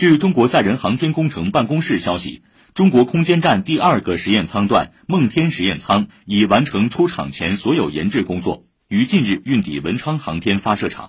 据中国载人航天工程办公室消息中国空间站第二个实验舱段梦天实验舱已完成出厂前所有研制工作于近日运抵文昌航天发射场。